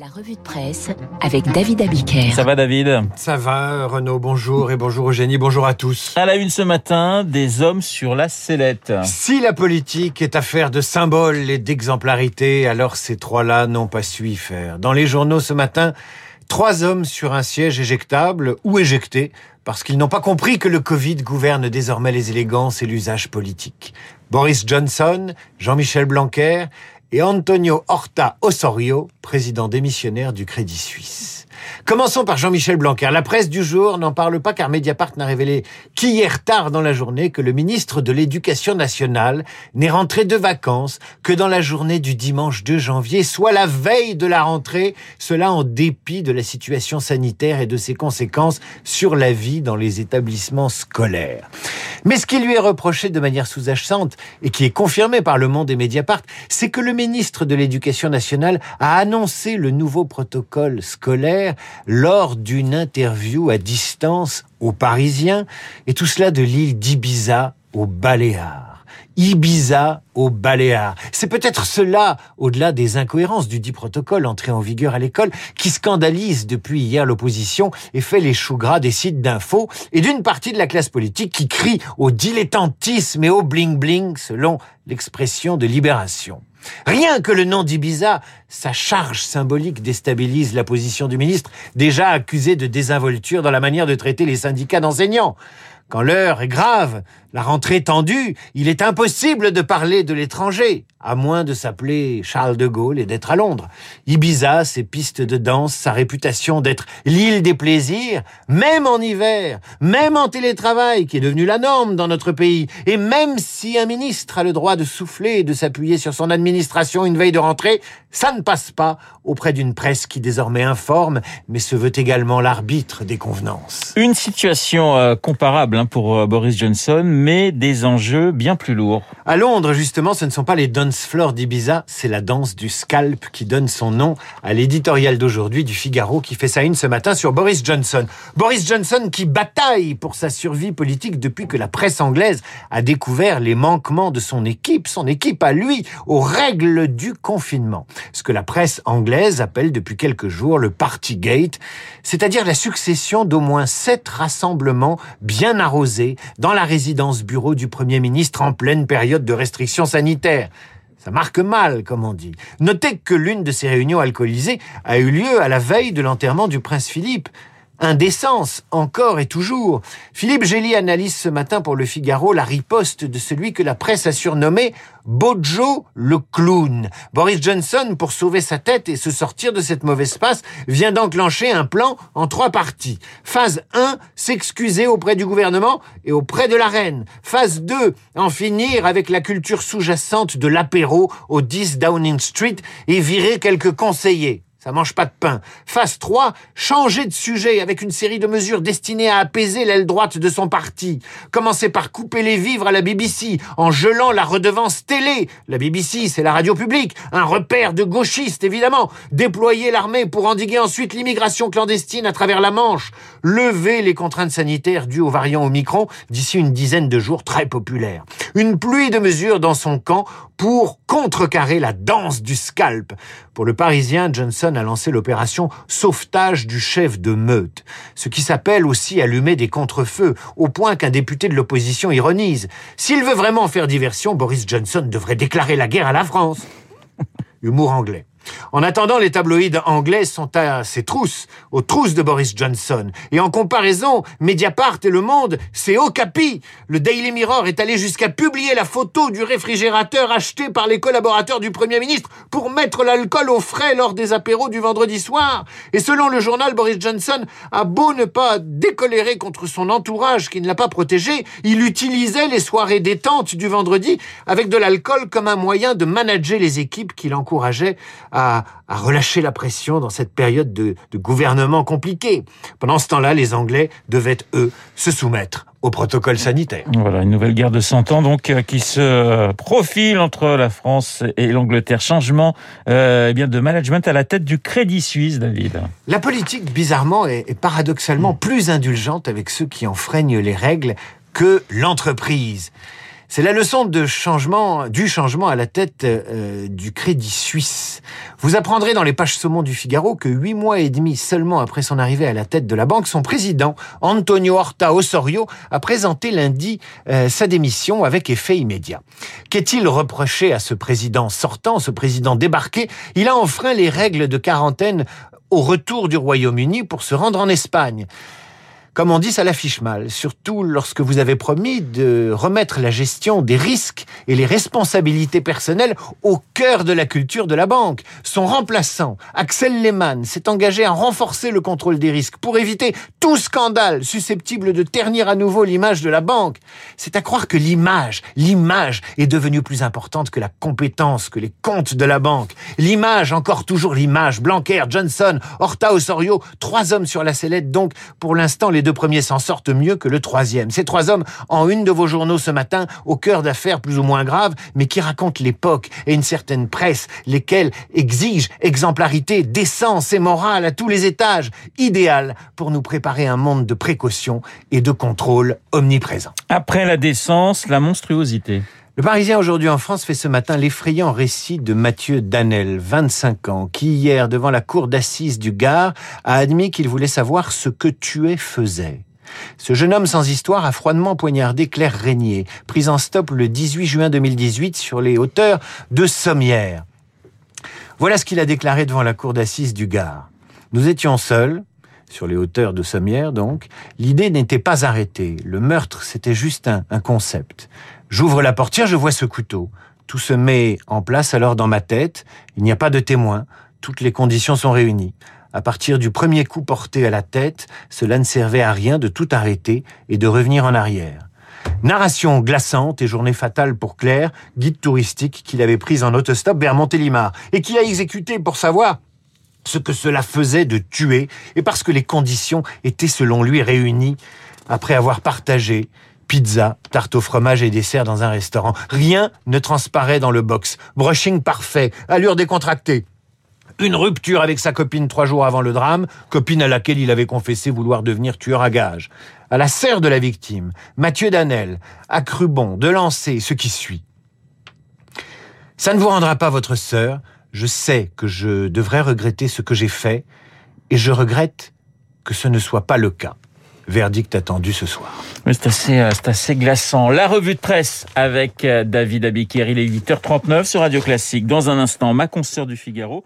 La revue de presse avec David Abiker. Ça va David? Ça va Renaud, bonjour et bonjour Eugénie, bonjour à tous. À la une ce matin, des hommes sur la sellette. Si la politique est affaire de symboles et d'exemplarité, alors ces trois-là n'ont pas su y faire. Dans les journaux ce matin, trois hommes sur un siège éjectable ou éjecté parce qu'ils n'ont pas compris que le Covid gouverne désormais les élégances et l'usage politique. Boris Johnson, Jean-Michel Blanquer et Antonio Horta Osorio, président démissionnaire du Crédit Suisse. Commençons par Jean-Michel Blanquer. La presse du jour n'en parle pas car Mediapart n'a révélé qu'hier tard dans la journée que le ministre de l'Éducation nationale n'est rentré de vacances que dans la journée du dimanche 2 janvier, soit la veille de la rentrée, cela en dépit de la situation sanitaire et de ses conséquences sur la vie dans les établissements scolaires. Mais ce qui lui est reproché de manière sous-jacente et qui est confirmé par le monde et Mediapart, c'est que le ministre de l'Éducation nationale a annoncé le nouveau protocole scolaire lors d'une interview à distance aux Parisiens, et tout cela de l'île d'Ibiza aux Baléares. Ibiza aux Baléares. C'est peut-être cela, au-delà des incohérences du dit protocole entré en vigueur à l'école, qui scandalise depuis hier l'opposition et fait les choux gras des sites d'infos et d'une partie de la classe politique qui crie au dilettantisme et au bling-bling, selon l'expression de libération. Rien que le nom d'Ibiza, sa charge symbolique déstabilise la position du ministre, déjà accusé de désinvolture dans la manière de traiter les syndicats d'enseignants. Quand l'heure est grave, la rentrée tendue, il est impossible de parler de l'étranger, à moins de s'appeler Charles de Gaulle et d'être à Londres. Ibiza, ses pistes de danse, sa réputation d'être l'île des plaisirs, même en hiver, même en télétravail, qui est devenu la norme dans notre pays, et même si un ministre a le droit de souffler et de s'appuyer sur son administration une veille de rentrée, ça ne passe pas auprès d'une presse qui désormais informe, mais se veut également l'arbitre des convenances. Une situation euh, comparable hein, pour euh, Boris Johnson, mais des enjeux bien plus lourds. À Londres, justement, ce ne sont pas les dance floors d'Ibiza, c'est la danse du scalp qui donne son nom à l'éditorial d'aujourd'hui du Figaro qui fait sa une ce matin sur Boris Johnson. Boris Johnson qui bataille pour sa survie politique depuis que la presse anglaise a découvert les manquements de son équipe, son équipe à lui, aux règles du confinement. Ce que la presse anglaise appelle depuis quelques jours le Partygate, c'est-à-dire la succession d'au moins sept rassemblements bien dans la résidence bureau du Premier ministre en pleine période de restrictions sanitaires. Ça marque mal, comme on dit. Notez que l'une de ces réunions alcoolisées a eu lieu à la veille de l'enterrement du prince Philippe indécence, encore et toujours. Philippe Gély analyse ce matin pour le Figaro la riposte de celui que la presse a surnommé Bojo le clown. Boris Johnson, pour sauver sa tête et se sortir de cette mauvaise passe, vient d'enclencher un plan en trois parties. Phase 1, s'excuser auprès du gouvernement et auprès de la reine. Phase 2, en finir avec la culture sous-jacente de l'apéro au 10 Downing Street et virer quelques conseillers. Ça mange pas de pain. Phase 3, changer de sujet avec une série de mesures destinées à apaiser l'aile droite de son parti. Commencer par couper les vivres à la BBC en gelant la redevance télé. La BBC, c'est la radio publique, un repère de gauchistes évidemment. Déployer l'armée pour endiguer ensuite l'immigration clandestine à travers la Manche. Lever les contraintes sanitaires dues aux variants Omicron d'ici une dizaine de jours très populaires. Une pluie de mesures dans son camp pour contrecarrer la danse du scalp. Pour le Parisien, Johnson a lancé l'opération sauvetage du chef de meute, ce qui s'appelle aussi allumer des contrefeux, au point qu'un député de l'opposition ironise. S'il veut vraiment faire diversion, Boris Johnson devrait déclarer la guerre à la France. Humour anglais. En attendant, les tabloïds anglais sont à ses trousses, aux trousses de Boris Johnson. Et en comparaison, Mediapart et Le Monde, c'est au capi. Le Daily Mirror est allé jusqu'à publier la photo du réfrigérateur acheté par les collaborateurs du Premier ministre pour mettre l'alcool au frais lors des apéros du vendredi soir. Et selon le journal, Boris Johnson a beau ne pas décolérer contre son entourage qui ne l'a pas protégé, il utilisait les soirées détentes du vendredi avec de l'alcool comme un moyen de manager les équipes qu'il encourageait à à, relâcher la pression dans cette période de, de gouvernement compliqué. Pendant ce temps-là, les Anglais devaient, eux, se soumettre au protocole sanitaire. Voilà, une nouvelle guerre de 100 ans donc euh, qui se profile entre la France et l'Angleterre. Changement euh, eh bien de management à la tête du Crédit Suisse, David. La politique, bizarrement, est paradoxalement plus indulgente avec ceux qui enfreignent les règles que l'entreprise. C'est la leçon de changement, du changement à la tête euh, du Crédit Suisse. Vous apprendrez dans les pages saumon du Figaro que huit mois et demi seulement après son arrivée à la tête de la banque, son président, Antonio Horta Osorio, a présenté lundi euh, sa démission avec effet immédiat. Qu'est-il reproché à ce président sortant, ce président débarqué? Il a enfreint les règles de quarantaine au retour du Royaume-Uni pour se rendre en Espagne. Comme on dit, ça l'affiche mal, surtout lorsque vous avez promis de remettre la gestion des risques et les responsabilités personnelles au cœur de la culture de la banque. Son remplaçant, Axel Lehmann, s'est engagé à renforcer le contrôle des risques pour éviter tout scandale susceptible de ternir à nouveau l'image de la banque. C'est à croire que l'image, l'image est devenue plus importante que la compétence, que les comptes de la banque. L'image, encore toujours l'image. Blanquer, Johnson, Horta Osorio, trois hommes sur la sellette donc, pour l'instant, les premiers s'en sortent mieux que le troisième. Ces trois hommes, en une de vos journaux ce matin, au cœur d'affaires plus ou moins graves, mais qui racontent l'époque et une certaine presse, lesquelles exigent exemplarité, décence et morale à tous les étages, idéal pour nous préparer un monde de précaution et de contrôle omniprésent. Après la décence, la monstruosité. Le Parisien aujourd'hui en France fait ce matin l'effrayant récit de Mathieu Danel, 25 ans, qui hier, devant la cour d'assises du Gard, a admis qu'il voulait savoir ce que tuer faisait. Ce jeune homme sans histoire a froidement poignardé Claire Régnier, prise en stop le 18 juin 2018 sur les hauteurs de Sommières. Voilà ce qu'il a déclaré devant la cour d'assises du Gard. Nous étions seuls, sur les hauteurs de Sommières donc. L'idée n'était pas arrêtée. Le meurtre, c'était juste un, un concept. J'ouvre la portière, je vois ce couteau. Tout se met en place alors dans ma tête. Il n'y a pas de témoin. Toutes les conditions sont réunies. À partir du premier coup porté à la tête, cela ne servait à rien de tout arrêter et de revenir en arrière. Narration glaçante et journée fatale pour Claire, guide touristique qu'il avait prise en autostop vers Montélimar et qui a exécuté pour savoir ce que cela faisait de tuer et parce que les conditions étaient selon lui réunies après avoir partagé pizza, tarte au fromage et dessert dans un restaurant. Rien ne transparaît dans le box. Brushing parfait, allure décontractée. Une rupture avec sa copine trois jours avant le drame, copine à laquelle il avait confessé vouloir devenir tueur à gage. À la serre de la victime, Mathieu Danel a cru bon de lancer ce qui suit. Ça ne vous rendra pas votre sœur. Je sais que je devrais regretter ce que j'ai fait et je regrette que ce ne soit pas le cas. Verdict attendu ce soir. C'est assez, euh, c'est assez glaçant. La revue de presse avec euh, David Abiker. Il est 8h39 sur Radio Classique. Dans un instant, ma consoeur du Figaro.